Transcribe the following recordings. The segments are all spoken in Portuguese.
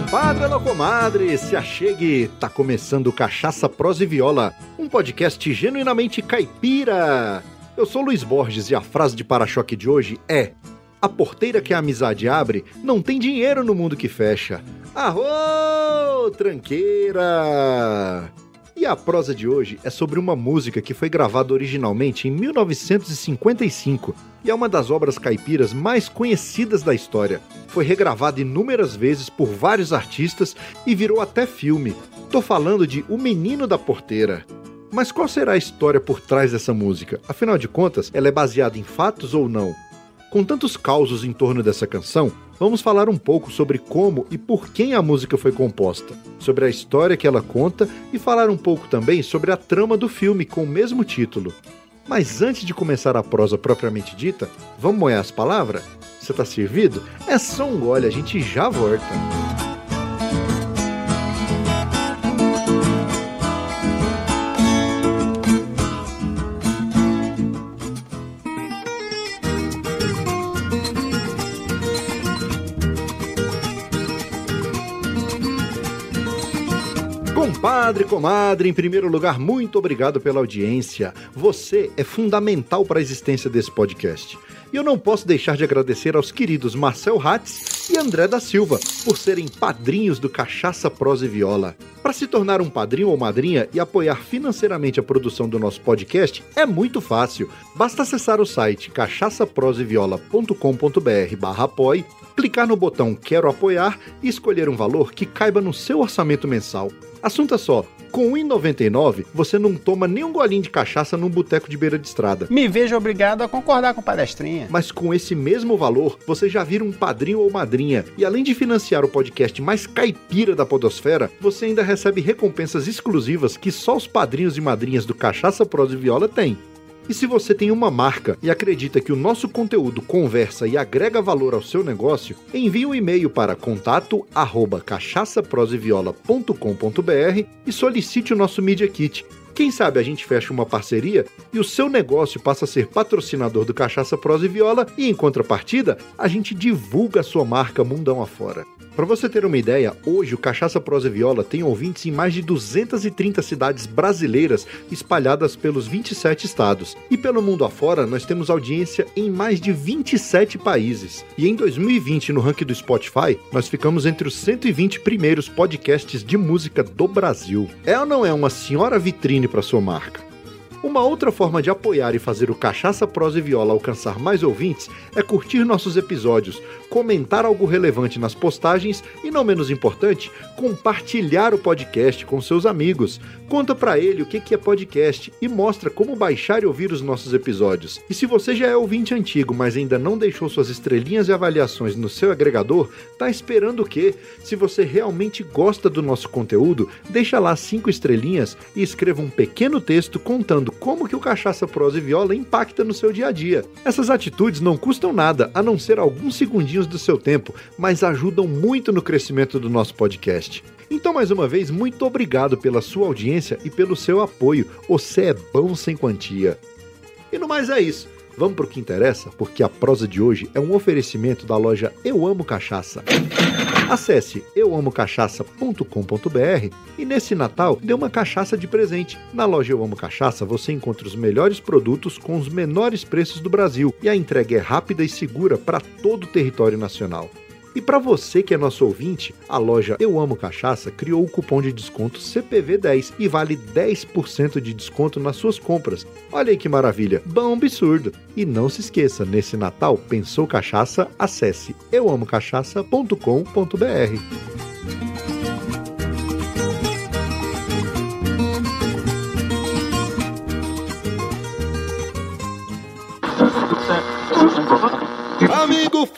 Compadre ou comadre, se achegue, tá começando Cachaça, Prosa e Viola, um podcast genuinamente caipira. Eu sou Luiz Borges e a frase de para-choque de hoje é: A porteira que a amizade abre não tem dinheiro no mundo que fecha. Arro, tranqueira! E a prosa de hoje é sobre uma música que foi gravada originalmente em 1955 e é uma das obras caipiras mais conhecidas da história. Foi regravada inúmeras vezes por vários artistas e virou até filme. Tô falando de O Menino da Porteira. Mas qual será a história por trás dessa música? Afinal de contas, ela é baseada em fatos ou não? Com tantos causos em torno dessa canção, vamos falar um pouco sobre como e por quem a música foi composta, sobre a história que ela conta e falar um pouco também sobre a trama do filme com o mesmo título. Mas antes de começar a prosa propriamente dita, vamos moer as palavras? Você tá servido? É só um gole, a gente já volta. Compadre, comadre, em primeiro lugar, muito obrigado pela audiência. Você é fundamental para a existência desse podcast. E eu não posso deixar de agradecer aos queridos Marcel Hatz e André da Silva por serem padrinhos do Cachaça Prosa e Viola. Para se tornar um padrinho ou madrinha e apoiar financeiramente a produção do nosso podcast é muito fácil. Basta acessar o site cachaçaproseviola.com.br barra apoie, clicar no botão Quero Apoiar e escolher um valor que caiba no seu orçamento mensal. Assunto é só, com 1,99 você não toma nem um golinho de cachaça num boteco de beira de estrada. Me vejo obrigado a concordar com palestrinha. Mas com esse mesmo valor, você já vira um padrinho ou madrinha. E além de financiar o podcast mais caipira da podosfera, você ainda recebe recompensas exclusivas que só os padrinhos e madrinhas do Cachaça Prosa e Viola têm. E se você tem uma marca e acredita que o nosso conteúdo conversa e agrega valor ao seu negócio, envie um e-mail para contato@cachaçaproseviola.com.br e solicite o nosso Media Kit. Quem sabe a gente fecha uma parceria e o seu negócio passa a ser patrocinador do Cachaça Prosa e Viola e em contrapartida, a gente divulga a sua marca mundão afora. Para você ter uma ideia, hoje o Cachaça Prosa e Viola tem ouvintes em mais de 230 cidades brasileiras espalhadas pelos 27 estados. E pelo mundo afora, nós temos audiência em mais de 27 países. E em 2020, no ranking do Spotify, nós ficamos entre os 120 primeiros podcasts de música do Brasil. É ou não é uma senhora vitrine para sua marca? Uma outra forma de apoiar e fazer o Cachaça Prosa e Viola alcançar mais ouvintes é curtir nossos episódios, comentar algo relevante nas postagens e, não menos importante, compartilhar o podcast com seus amigos. Conta para ele o que é podcast e mostra como baixar e ouvir os nossos episódios. E se você já é ouvinte antigo, mas ainda não deixou suas estrelinhas e avaliações no seu agregador, tá esperando o quê? Se você realmente gosta do nosso conteúdo, deixa lá cinco estrelinhas e escreva um pequeno texto contando como que o cachaça, prosa e viola impacta no seu dia a dia. Essas atitudes não custam nada, a não ser alguns segundinhos do seu tempo, mas ajudam muito no crescimento do nosso podcast. Então, mais uma vez, muito obrigado pela sua audiência e pelo seu apoio. Você é bom sem quantia. E no mais é isso. Vamos para o que interessa, porque a prosa de hoje é um oferecimento da loja Eu Amo Cachaça. Acesse euamocachaça.com.br e nesse Natal dê uma cachaça de presente. Na loja Eu Amo Cachaça você encontra os melhores produtos com os menores preços do Brasil e a entrega é rápida e segura para todo o território nacional. E para você que é nosso ouvinte, a loja Eu Amo Cachaça criou o cupom de desconto CPV10 e vale 10% de desconto nas suas compras. Olha aí que maravilha, bom absurdo. E não se esqueça, nesse Natal, pensou cachaça? Acesse euamocachaça.com.br.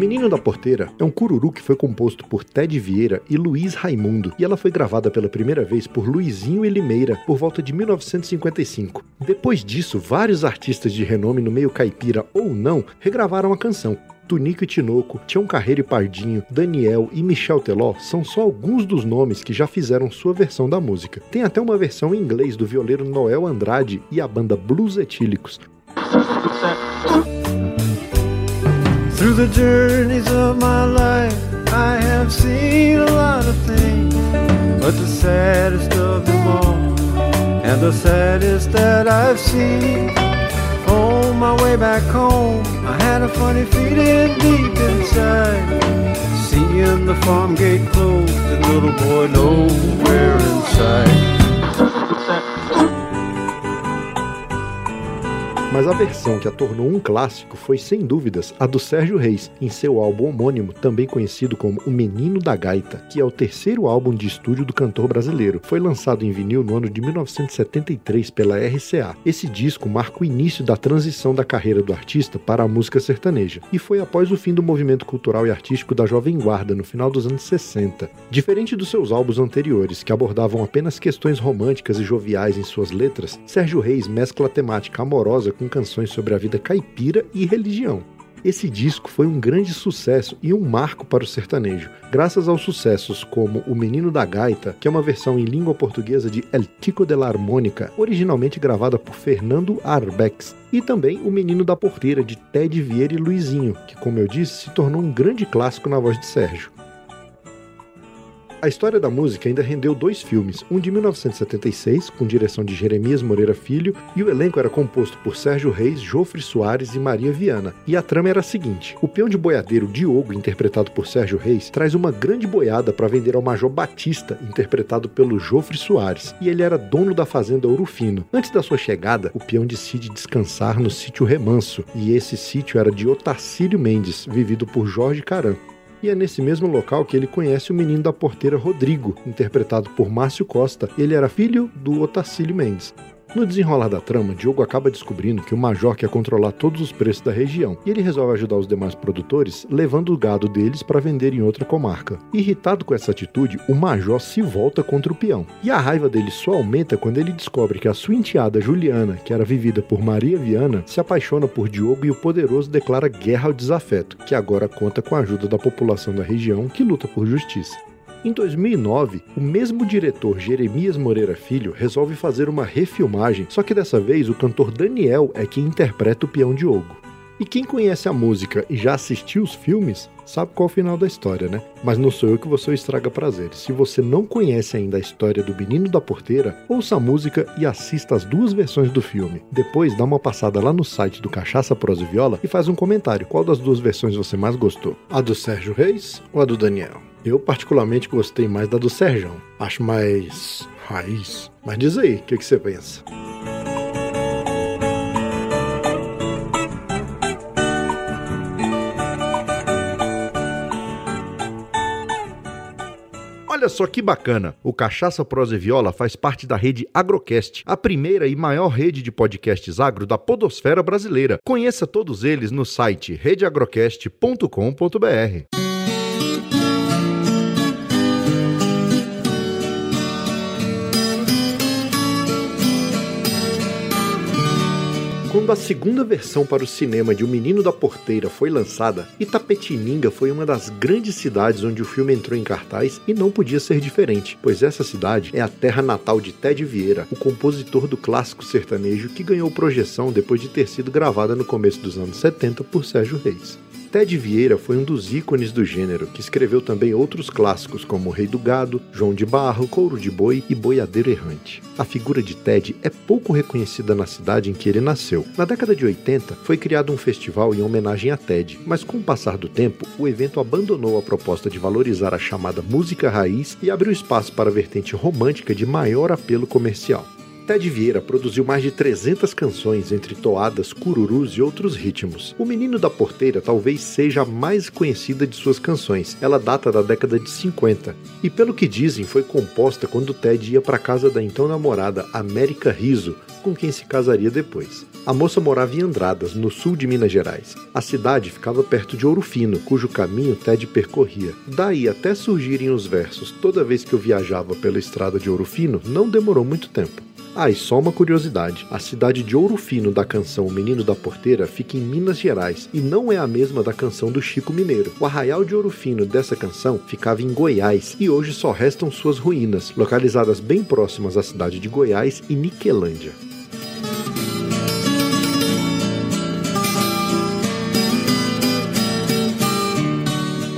Menino da Porteira é um cururu que foi composto por Ted Vieira e Luiz Raimundo, e ela foi gravada pela primeira vez por Luizinho e Limeira por volta de 1955. Depois disso, vários artistas de renome no meio caipira ou não regravaram a canção, Tunico e Tinoco, Tião Carreiro e Pardinho, Daniel e Michel Teló são só alguns dos nomes que já fizeram sua versão da música. Tem até uma versão em inglês do violeiro Noel Andrade e a banda Blues Etílicos. Through the journeys of my life, I have seen a lot of things, but the saddest of them all, and the saddest that I've seen On my way back home, I had a funny feeling deep inside. Seeing the farm gate closed and little boy nowhere inside. Mas a versão que a tornou um clássico foi, sem dúvidas, a do Sérgio Reis, em seu álbum homônimo, também conhecido como O Menino da Gaita, que é o terceiro álbum de estúdio do cantor brasileiro. Foi lançado em vinil no ano de 1973 pela RCA. Esse disco marca o início da transição da carreira do artista para a música sertaneja, e foi após o fim do movimento cultural e artístico da Jovem Guarda, no final dos anos 60. Diferente dos seus álbuns anteriores, que abordavam apenas questões românticas e joviais em suas letras, Sérgio Reis mescla a temática amorosa com canções sobre a vida caipira e religião. Esse disco foi um grande sucesso e um marco para o sertanejo, graças aos sucessos como O Menino da Gaita, que é uma versão em língua portuguesa de El Tico de la Harmônica, originalmente gravada por Fernando Arbex, e também O Menino da Porteira, de Ted Vieira e Luizinho, que, como eu disse, se tornou um grande clássico na voz de Sérgio. A história da música ainda rendeu dois filmes, um de 1976, com direção de Jeremias Moreira Filho, e o elenco era composto por Sérgio Reis, Jofre Soares e Maria Viana. E a trama era a seguinte: o peão de boiadeiro Diogo, interpretado por Sérgio Reis, traz uma grande boiada para vender ao Major Batista, interpretado pelo Jofre Soares, e ele era dono da fazenda Ouro Fino. Antes da sua chegada, o peão decide descansar no sítio Remanso, e esse sítio era de Otacílio Mendes, vivido por Jorge Caran e é nesse mesmo local que ele conhece o menino da porteira Rodrigo, interpretado por Márcio Costa. Ele era filho do Otacílio Mendes. No desenrolar da trama, Diogo acaba descobrindo que o Major quer controlar todos os preços da região e ele resolve ajudar os demais produtores levando o gado deles para vender em outra comarca. Irritado com essa atitude, o Major se volta contra o peão. E a raiva dele só aumenta quando ele descobre que a sua enteada Juliana, que era vivida por Maria Viana, se apaixona por Diogo e o poderoso declara guerra ao desafeto, que agora conta com a ajuda da população da região que luta por justiça. Em 2009, o mesmo diretor Jeremias Moreira Filho resolve fazer uma refilmagem, só que dessa vez o cantor Daniel é quem interpreta o peão Diogo. E quem conhece a música e já assistiu os filmes, sabe qual é o final da história, né? Mas não sou eu que você estraga prazer. Se você não conhece ainda a história do Menino da Porteira, ouça a música e assista as duas versões do filme. Depois dá uma passada lá no site do Cachaça Prosa e Viola e faz um comentário. Qual das duas versões você mais gostou? A do Sérgio Reis ou a do Daniel? Eu particularmente gostei mais da do Serjão. Acho mais raiz. Mas diz aí, o que, que você pensa? Olha só que bacana! O Cachaça Prosa e Viola faz parte da rede Agrocast, a primeira e maior rede de podcasts agro da podosfera brasileira. Conheça todos eles no site redeagrocast.com.br. Quando a segunda versão para o cinema de O Menino da Porteira foi lançada, Itapetininga foi uma das grandes cidades onde o filme entrou em cartaz e não podia ser diferente, pois essa cidade é a terra natal de Ted Vieira, o compositor do clássico sertanejo que ganhou projeção depois de ter sido gravada no começo dos anos 70 por Sérgio Reis. Ted Vieira foi um dos ícones do gênero, que escreveu também outros clássicos como O Rei do Gado, João de Barro, Couro de Boi e Boiadeiro Errante. A figura de Ted é pouco reconhecida na cidade em que ele nasceu. Na década de 80, foi criado um festival em homenagem a Ted, mas com o passar do tempo, o evento abandonou a proposta de valorizar a chamada música raiz e abriu espaço para a vertente romântica de maior apelo comercial. Ted Vieira produziu mais de 300 canções entre toadas, cururus e outros ritmos. O Menino da Porteira talvez seja a mais conhecida de suas canções. Ela data da década de 50 e, pelo que dizem, foi composta quando Ted ia para casa da então namorada América Riso, com quem se casaria depois. A moça morava em Andradas, no sul de Minas Gerais. A cidade ficava perto de Ouro Fino, cujo caminho Ted percorria. Daí até surgirem os versos Toda vez que eu viajava pela estrada de Ouro Fino, não demorou muito tempo. Ah, e só uma curiosidade: a cidade de Ouro Fino da canção O Menino da Porteira fica em Minas Gerais e não é a mesma da canção do Chico Mineiro. O arraial de Ouro Fino dessa canção ficava em Goiás e hoje só restam suas ruínas, localizadas bem próximas à cidade de Goiás e Niquelândia.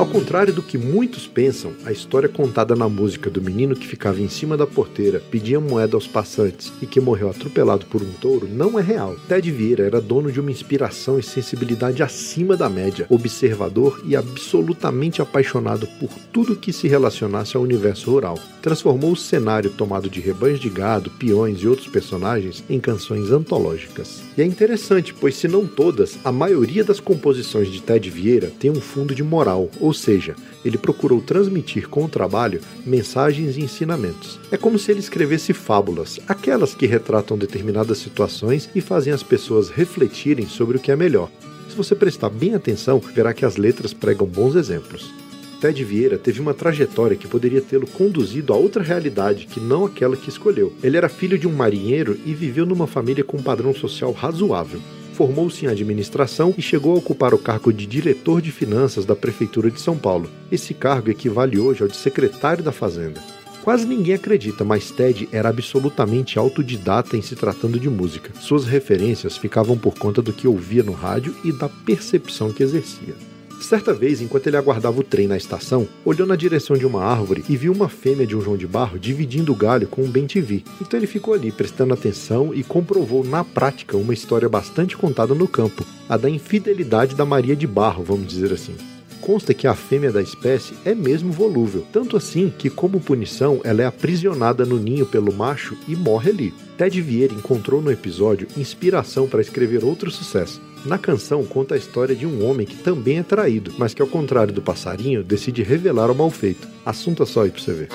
Ao contrário do que muitos pensam, a história contada na música do menino que ficava em cima da porteira, pedia moeda aos passantes e que morreu atropelado por um touro não é real. Ted Vieira era dono de uma inspiração e sensibilidade acima da média, observador e absolutamente apaixonado por tudo que se relacionasse ao universo rural. Transformou o cenário tomado de rebanhos de gado, peões e outros personagens em canções antológicas. E é interessante, pois se não todas, a maioria das composições de Ted Vieira tem um fundo de moral, ou ou seja, ele procurou transmitir com o trabalho mensagens e ensinamentos. É como se ele escrevesse fábulas, aquelas que retratam determinadas situações e fazem as pessoas refletirem sobre o que é melhor. Se você prestar bem atenção, verá que as letras pregam bons exemplos. Ted Vieira teve uma trajetória que poderia tê-lo conduzido a outra realidade que não aquela que escolheu. Ele era filho de um marinheiro e viveu numa família com um padrão social razoável formou-se em administração e chegou a ocupar o cargo de diretor de finanças da Prefeitura de São Paulo. Esse cargo equivale hoje ao de secretário da Fazenda. Quase ninguém acredita, mas Ted era absolutamente autodidata em se tratando de música. Suas referências ficavam por conta do que ouvia no rádio e da percepção que exercia. Certa vez, enquanto ele aguardava o trem na estação, olhou na direção de uma árvore e viu uma fêmea de um João de Barro dividindo o galho com um bem-te-vi. Então ele ficou ali prestando atenção e comprovou na prática uma história bastante contada no campo, a da infidelidade da Maria de Barro, vamos dizer assim consta que a fêmea da espécie é mesmo volúvel, tanto assim que, como punição, ela é aprisionada no ninho pelo macho e morre ali. Ted Vieira encontrou no episódio inspiração para escrever outro sucesso. Na canção conta a história de um homem que também é traído, mas que ao contrário do passarinho, decide revelar o mal feito. Assunto é só aí pra você ver.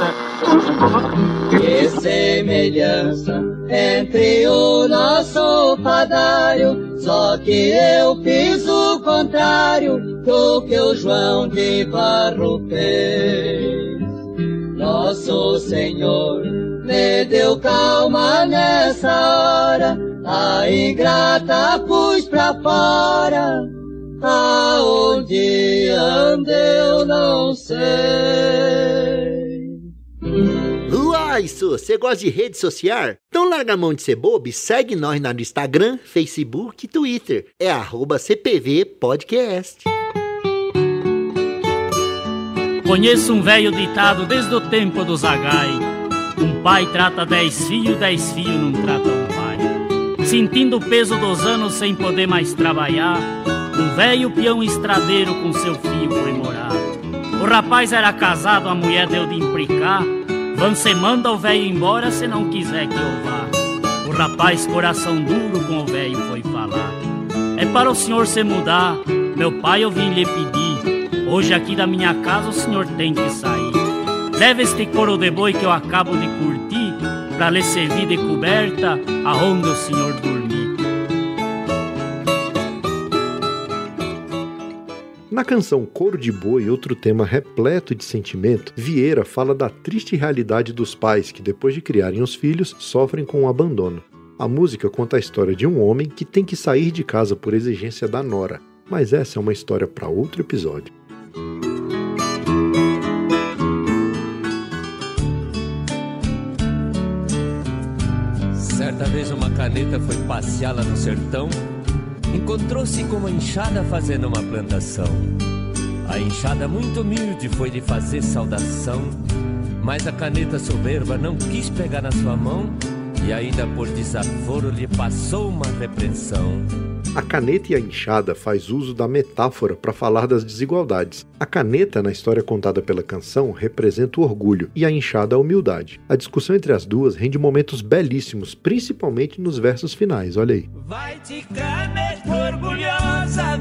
Que semelhança entre o nosso padário, só que eu fiz o contrário do que o João de Barro fez. Nosso Senhor me deu calma nessa hora, a ingrata pus pra fora. Aonde andeu não sei. Uai, isso, você gosta de rede social? Então larga a mão de ser bobo e segue nós no Instagram, Facebook e Twitter. É arroba CPV Podcast. Conheço um velho ditado desde o tempo do Zagai. Um pai trata dez filhos, dez filhos não trata. Sentindo o peso dos anos sem poder mais trabalhar, um velho peão estradeiro com seu filho foi morar. O rapaz era casado, a mulher deu de implicar. Você manda o velho embora se não quiser que eu vá. O rapaz, coração duro, com o velho foi falar. É para o senhor se mudar, meu pai eu vim lhe pedir. Hoje aqui da minha casa o senhor tem que sair. Leva este couro de boi que eu acabo de curtir, pra lhe servir de coberta aonde o senhor dormir. Na canção Couro de Boi, outro tema repleto de sentimento, Vieira fala da triste realidade dos pais que, depois de criarem os filhos, sofrem com o abandono. A música conta a história de um homem que tem que sair de casa por exigência da nora, mas essa é uma história para outro episódio. Certa vez uma caneta foi passear lá no sertão, encontrou-se com uma enxada fazendo uma plantação. A enxada muito humilde foi lhe fazer saudação, mas a caneta soberba não quis pegar na sua mão e ainda por desaforo lhe passou uma repreensão. A caneta e a enxada faz uso da metáfora para falar das desigualdades. A caneta, na história contada pela canção, representa o orgulho e a enxada a humildade. A discussão entre as duas rende momentos belíssimos, principalmente nos versos finais. Olha aí. Vai de caneta orgulhosa,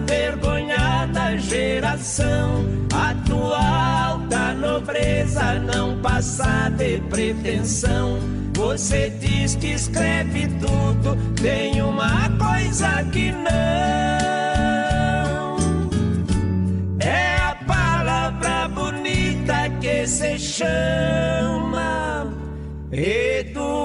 vergonhada geração, a tua alta nobreza não passa de pretensão. Você diz que escreve tudo, tem uma coisa que não. É a palavra bonita que se chama educação.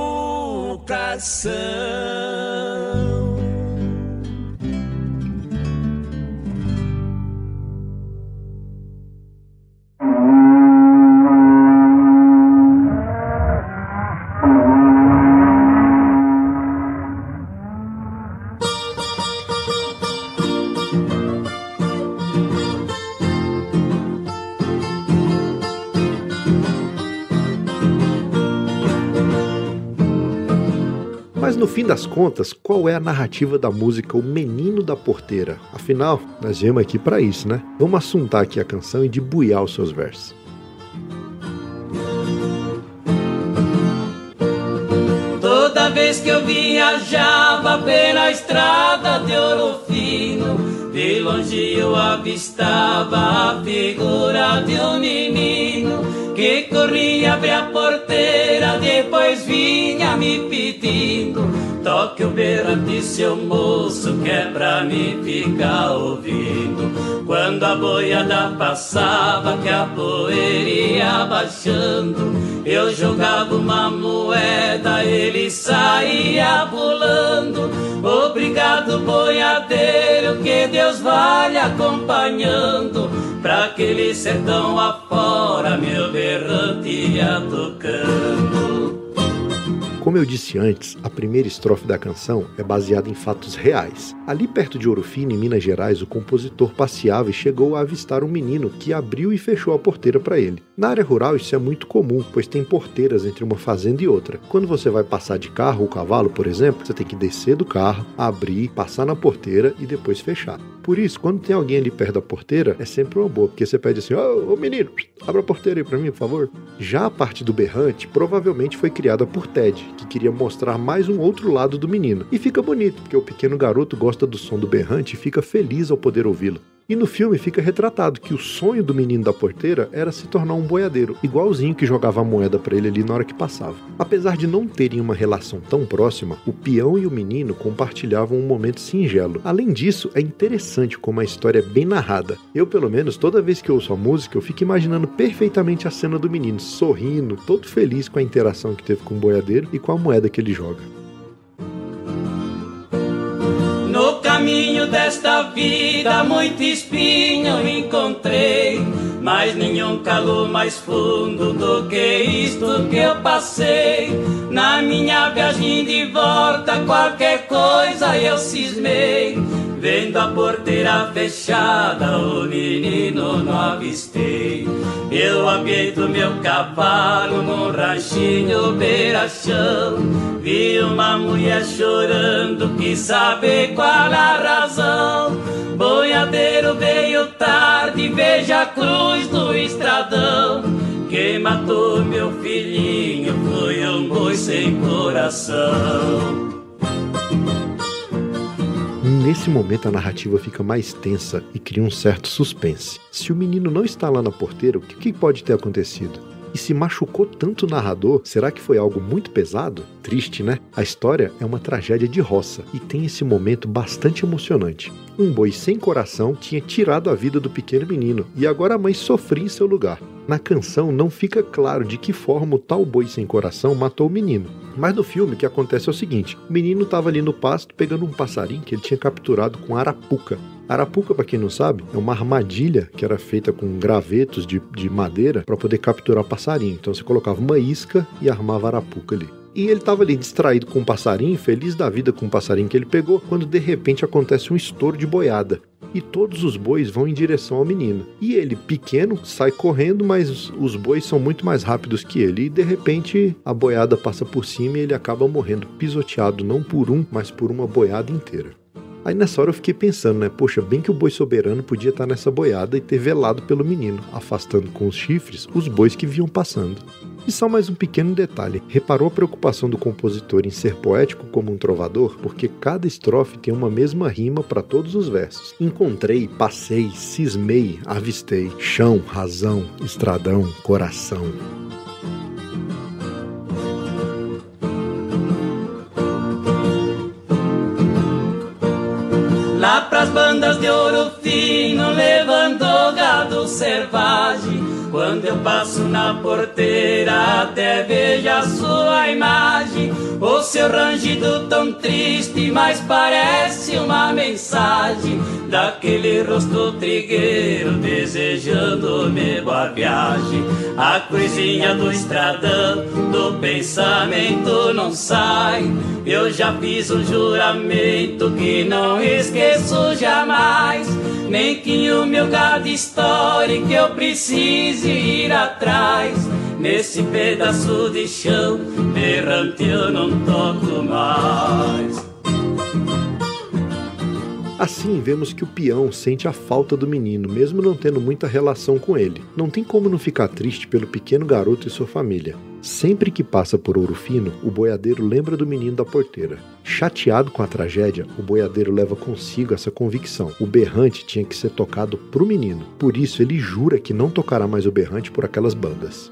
Fim das contas, qual é a narrativa da música O Menino da Porteira? Afinal, nós viemos aqui para isso, né? Vamos assuntar aqui a canção e debuiar os seus versos. Toda vez que eu viajava pela estrada de ouro fino, de longe eu avistava a figura de um menino que corria abrir a porteira, depois vinha me pedindo. Toque o berrante, seu moço, que é pra me ficar ouvindo. Quando a boiada passava, que a poeira ia baixando, eu jogava uma moeda, ele saía pulando. Obrigado, boiadeiro, que Deus vai lhe acompanhando. Pra aquele sertão afora, meu berrante ia tocando. Como eu disse antes, a primeira estrofe da canção é baseada em fatos reais. Ali perto de Ouro Fino, em Minas Gerais, o compositor passeava e chegou a avistar um menino que abriu e fechou a porteira para ele. Na área rural isso é muito comum, pois tem porteiras entre uma fazenda e outra. Quando você vai passar de carro ou cavalo, por exemplo, você tem que descer do carro, abrir, passar na porteira e depois fechar. Por isso, quando tem alguém ali perto da porteira, é sempre uma boa, porque você pede assim: Ô, ô menino, abra a porteira aí pra mim, por favor. Já a parte do berrante provavelmente foi criada por Ted, que queria mostrar mais um outro lado do menino. E fica bonito, porque o pequeno garoto gosta do som do berrante e fica feliz ao poder ouvi-lo. E no filme fica retratado que o sonho do menino da porteira era se tornar um boiadeiro, igualzinho que jogava a moeda para ele ali na hora que passava. Apesar de não terem uma relação tão próxima, o peão e o menino compartilhavam um momento singelo. Além disso, é interessante como a história é bem narrada. Eu, pelo menos, toda vez que ouço a música, eu fico imaginando perfeitamente a cena do menino sorrindo, todo feliz com a interação que teve com o boiadeiro e com a moeda que ele joga. Caminho desta vida, muito espinho encontrei, mas nenhum calor mais fundo do que isto que eu passei. Na minha viagem de volta, qualquer coisa eu cismei. Vendo a porteira fechada, o menino não avistei. Eu aguei do meu cavalo num ranchinho beira-chão. Vi uma mulher chorando, quis saber qual a razão. Boiadeiro veio tarde, veja a cruz do estradão. Quem matou meu filhinho foi um boi sem coração. Nesse momento a narrativa fica mais tensa e cria um certo suspense. Se o menino não está lá na porteira, o que pode ter acontecido? E se machucou tanto o narrador, será que foi algo muito pesado? Triste, né? A história é uma tragédia de roça e tem esse momento bastante emocionante. Um boi sem coração tinha tirado a vida do pequeno menino e agora a mãe sofria em seu lugar. Na canção não fica claro de que forma o tal boi sem coração matou o menino. Mas no filme o que acontece é o seguinte: o menino estava ali no pasto pegando um passarinho que ele tinha capturado com arapuca. Arapuca, para quem não sabe, é uma armadilha que era feita com gravetos de, de madeira para poder capturar passarinho. Então você colocava uma isca e armava arapuca ali. E ele estava ali distraído com um passarinho, feliz da vida com o passarinho que ele pegou, quando de repente acontece um estouro de boiada. E todos os bois vão em direção ao menino. E ele, pequeno, sai correndo, mas os bois são muito mais rápidos que ele. E de repente a boiada passa por cima e ele acaba morrendo, pisoteado não por um, mas por uma boiada inteira. Aí nessa hora eu fiquei pensando, né? Poxa, bem que o boi soberano podia estar nessa boiada e ter velado pelo menino, afastando com os chifres os bois que vinham passando. E só mais um pequeno detalhe: reparou a preocupação do compositor em ser poético como um trovador? Porque cada estrofe tem uma mesma rima para todos os versos. Encontrei, passei, cismei, avistei, chão, razão, estradão, coração. Lá pras bandas de ouro fino levantou gado selvagem Quando eu passo na porteira até vejo a sua imagem. O seu rangido tão triste, mas parece uma mensagem. Daquele rosto trigueiro desejando-me boa viagem. A coisinha do estradão, do pensamento não sai. Eu já fiz um juramento que não esqueço jamais. Nem que o meu gado histórico eu precise ir atrás Nesse pedaço de chão, errante eu não toco mais Assim, vemos que o peão sente a falta do menino, mesmo não tendo muita relação com ele. Não tem como não ficar triste pelo pequeno garoto e sua família. Sempre que passa por Ouro Fino, o boiadeiro lembra do menino da porteira. Chateado com a tragédia, o boiadeiro leva consigo essa convicção. O berrante tinha que ser tocado pro menino. Por isso, ele jura que não tocará mais o berrante por aquelas bandas.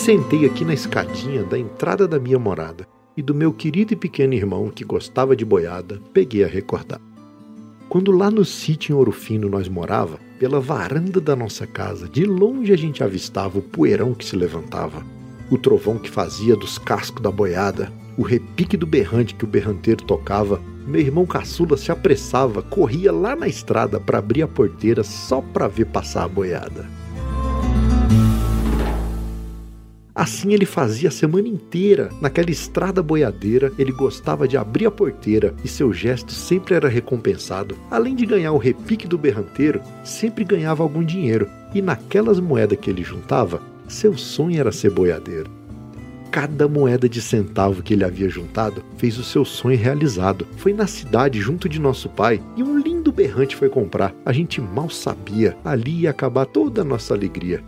sentei aqui na escadinha da entrada da minha morada e do meu querido e pequeno irmão que gostava de boiada, peguei a recordar. Quando lá no sítio em Ouro Fino nós morava, pela varanda da nossa casa, de longe a gente avistava o poeirão que se levantava, o trovão que fazia dos cascos da boiada, o repique do berrante que o berranteiro tocava. Meu irmão caçula se apressava, corria lá na estrada para abrir a porteira só para ver passar a boiada. Assim ele fazia a semana inteira. Naquela estrada boiadeira, ele gostava de abrir a porteira e seu gesto sempre era recompensado. Além de ganhar o repique do berranteiro, sempre ganhava algum dinheiro. E naquelas moedas que ele juntava, seu sonho era ser boiadeiro. Cada moeda de centavo que ele havia juntado fez o seu sonho realizado. Foi na cidade, junto de nosso pai, e um lindo berrante foi comprar. A gente mal sabia, ali ia acabar toda a nossa alegria.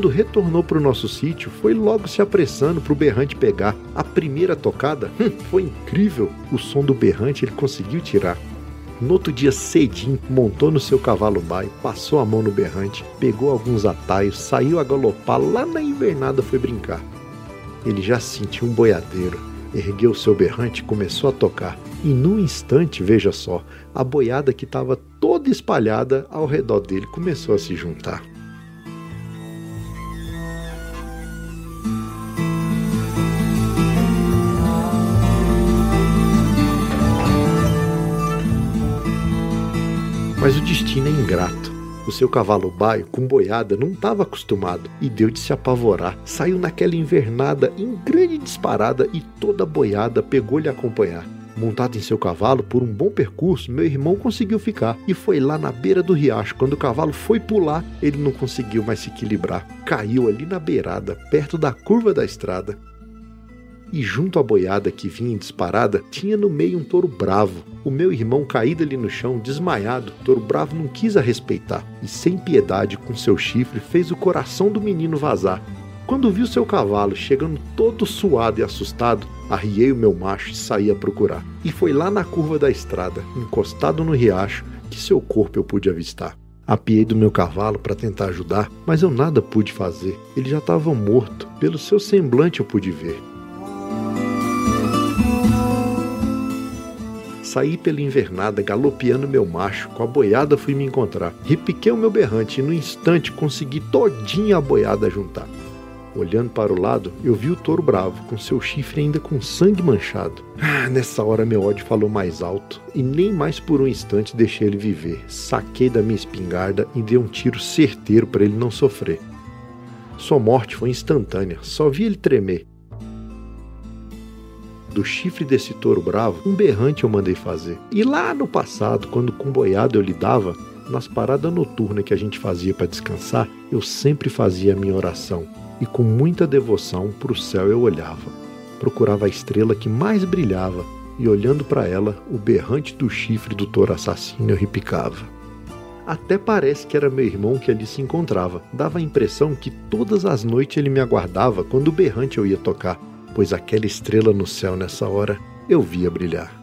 Quando retornou para o nosso sítio, foi logo se apressando para o berrante pegar. A primeira tocada hum, foi incrível. O som do berrante ele conseguiu tirar. No outro dia cedinho, montou no seu cavalo baio, passou a mão no berrante, pegou alguns atalhos, saiu a galopar, lá na invernada foi brincar. Ele já sentiu um boiadeiro, ergueu seu berrante e começou a tocar. E num instante, veja só, a boiada que estava toda espalhada ao redor dele começou a se juntar. Mas o destino é ingrato. O seu cavalo baio, com boiada, não estava acostumado e deu de se apavorar. Saiu naquela invernada em grande disparada e toda a boiada pegou-lhe acompanhar. Montado em seu cavalo por um bom percurso, meu irmão conseguiu ficar e foi lá na beira do riacho. Quando o cavalo foi pular, ele não conseguiu mais se equilibrar. Caiu ali na beirada, perto da curva da estrada e junto à boiada que vinha em disparada, tinha no meio um touro bravo. O meu irmão caído ali no chão, desmaiado, o touro bravo não quis a respeitar e, sem piedade com seu chifre, fez o coração do menino vazar. Quando vi o seu cavalo chegando todo suado e assustado, arriei o meu macho e saí a procurar. E foi lá na curva da estrada, encostado no riacho, que seu corpo eu pude avistar. Apiei do meu cavalo para tentar ajudar, mas eu nada pude fazer. Ele já estava morto. Pelo seu semblante eu pude ver. Saí pela invernada, galopeando meu macho, com a boiada fui me encontrar. Repiquei o meu berrante e no instante consegui todinha a boiada juntar. Olhando para o lado, eu vi o touro bravo, com seu chifre ainda com sangue manchado. Ah, nessa hora meu ódio falou mais alto, e nem mais por um instante deixei ele viver. Saquei da minha espingarda e dei um tiro certeiro para ele não sofrer. Sua morte foi instantânea, só vi ele tremer do chifre desse touro bravo, um berrante eu mandei fazer. E lá no passado, quando com boiado eu lidava, nas paradas noturnas que a gente fazia para descansar, eu sempre fazia a minha oração e com muita devoção para o céu eu olhava. Procurava a estrela que mais brilhava e olhando para ela, o berrante do chifre do touro assassino eu repicava. Até parece que era meu irmão que ali se encontrava. Dava a impressão que todas as noites ele me aguardava quando o berrante eu ia tocar pois aquela estrela no céu nessa hora eu via brilhar.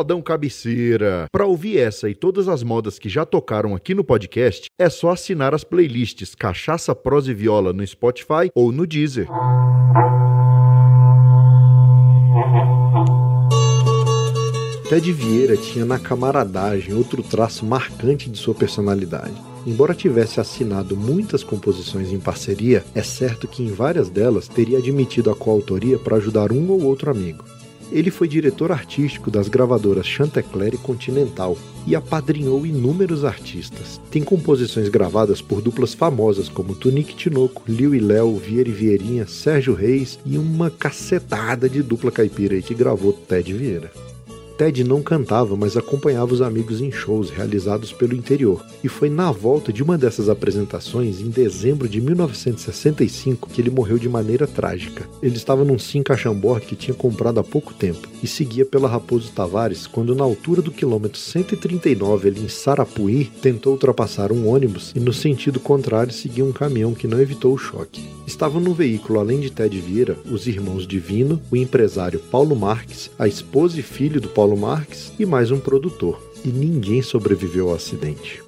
Modão cabeceira. Para ouvir essa e todas as modas que já tocaram aqui no podcast, é só assinar as playlists Cachaça, Prosa e Viola no Spotify ou no Deezer. Ted Vieira tinha na camaradagem outro traço marcante de sua personalidade. Embora tivesse assinado muitas composições em parceria, é certo que em várias delas teria admitido a coautoria para ajudar um ou outro amigo. Ele foi diretor artístico das gravadoras Chantecler e Continental e apadrinhou inúmeros artistas. Tem composições gravadas por duplas famosas como Tunique Tinoco, Liu e Léo, Vieira e Vieirinha, Sérgio Reis e uma cacetada de dupla caipira aí que gravou Ted Vieira. Ted não cantava, mas acompanhava os amigos em shows realizados pelo interior, e foi na volta de uma dessas apresentações, em dezembro de 1965, que ele morreu de maneira trágica. Ele estava num Sim Caxambor que tinha comprado há pouco tempo e seguia pela Raposo Tavares quando, na altura do quilômetro 139, ali em Sarapuí, tentou ultrapassar um ônibus e, no sentido contrário, seguia um caminhão que não evitou o choque. Estavam no veículo, além de Ted Vieira, os irmãos Divino, o empresário Paulo Marques, a esposa e filho do Paulo Marques e mais um produtor. E ninguém sobreviveu ao acidente.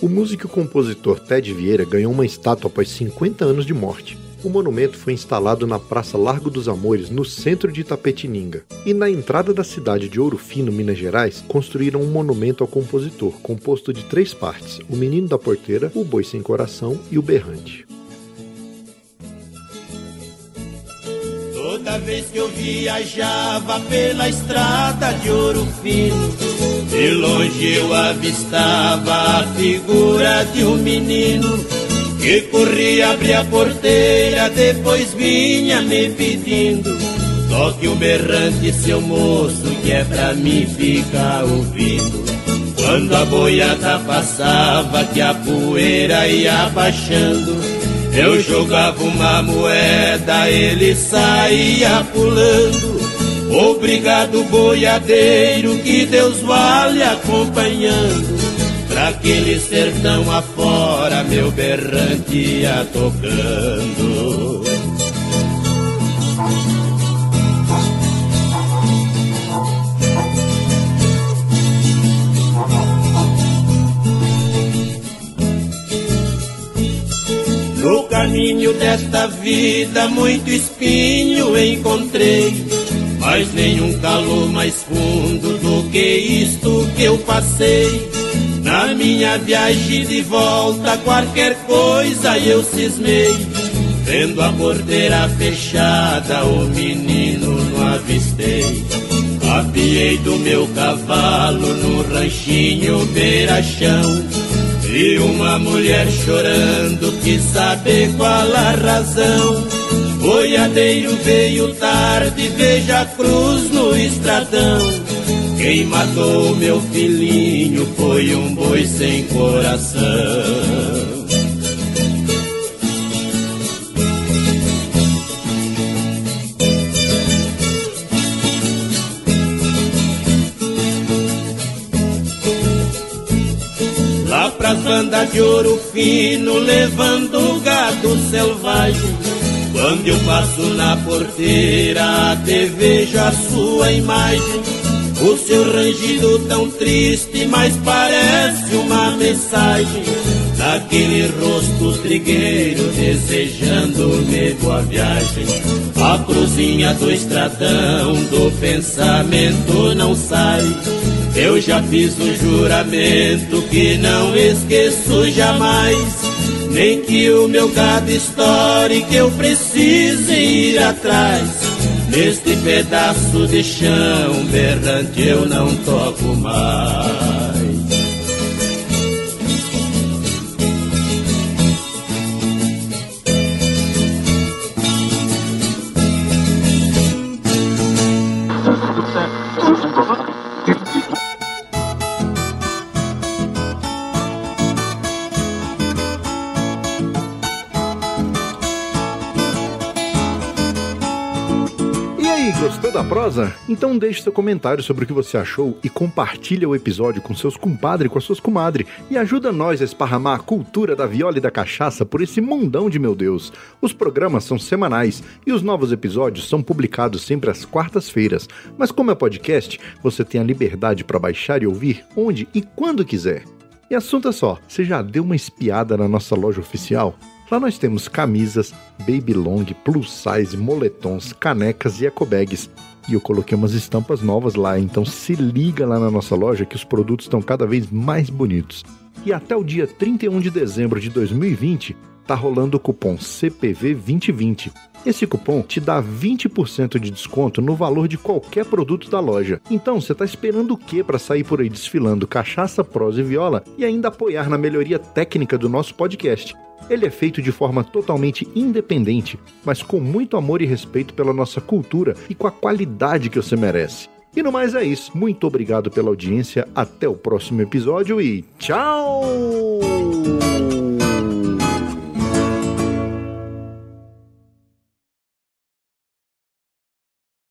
O músico e compositor Ted Vieira ganhou uma estátua após 50 anos de morte. O monumento foi instalado na Praça Largo dos Amores, no centro de Itapetininga. E na entrada da cidade de Ouro Fino, Minas Gerais, construíram um monumento ao compositor, composto de três partes: o Menino da Porteira, o Boi Sem Coração e o Berrante. Toda vez que eu viajava pela estrada de ouro fino, de longe eu avistava a figura de um menino que corria abrir a porteira, depois vinha me pedindo. Toque um berrante, seu moço, que é pra mim ficar ouvindo. Quando a boiada passava, que a poeira ia baixando. Eu jogava uma moeda, ele saía pulando. Obrigado, boiadeiro, que Deus vale acompanhando. Pra aquele sertão afora, meu berrante ia tocando. Caminho desta vida muito espinho encontrei, mas nenhum calor mais fundo do que isto que eu passei. Na minha viagem de volta, qualquer coisa eu cismei. Vendo a porteira fechada, o menino não avistei. Apiei do meu cavalo no ranchinho beira-chão. E uma mulher chorando, quis saber qual a razão. Boiadeiro veio tarde, veja a cruz no estradão. Quem matou meu filhinho foi um boi sem coração. Pras bandas de ouro fino, levando gado selvagem. Quando eu passo na porteira, até vejo a sua imagem. O seu rangido tão triste, mas parece uma mensagem daquele rosto trigueiro desejando-me boa viagem. A cruzinha do estradão do pensamento não sai. Eu já fiz um juramento que não esqueço jamais. Nem que o meu gado estoure, que eu precise ir atrás. Neste pedaço de chão berrante eu não toco mais. Prosa? Então deixe seu comentário sobre o que você achou e compartilha o episódio com seus compadres e com as suas comadres e ajuda nós a esparramar a cultura da viola e da cachaça por esse mundão de meu Deus. Os programas são semanais e os novos episódios são publicados sempre às quartas-feiras, mas como é podcast, você tem a liberdade para baixar e ouvir onde e quando quiser. E assunto é só, você já deu uma espiada na nossa loja oficial? Lá nós temos camisas, baby long, plus size, moletons, canecas e ecobags. E eu coloquei umas estampas novas lá, então se liga lá na nossa loja que os produtos estão cada vez mais bonitos. E até o dia 31 de dezembro de 2020, tá rolando o cupom CPV 2020. Esse cupom te dá 20% de desconto no valor de qualquer produto da loja. Então, você tá esperando o que para sair por aí desfilando cachaça, prosa e viola e ainda apoiar na melhoria técnica do nosso podcast? Ele é feito de forma totalmente independente, mas com muito amor e respeito pela nossa cultura e com a qualidade que você merece. E no mais é isso. Muito obrigado pela audiência. Até o próximo episódio e tchau!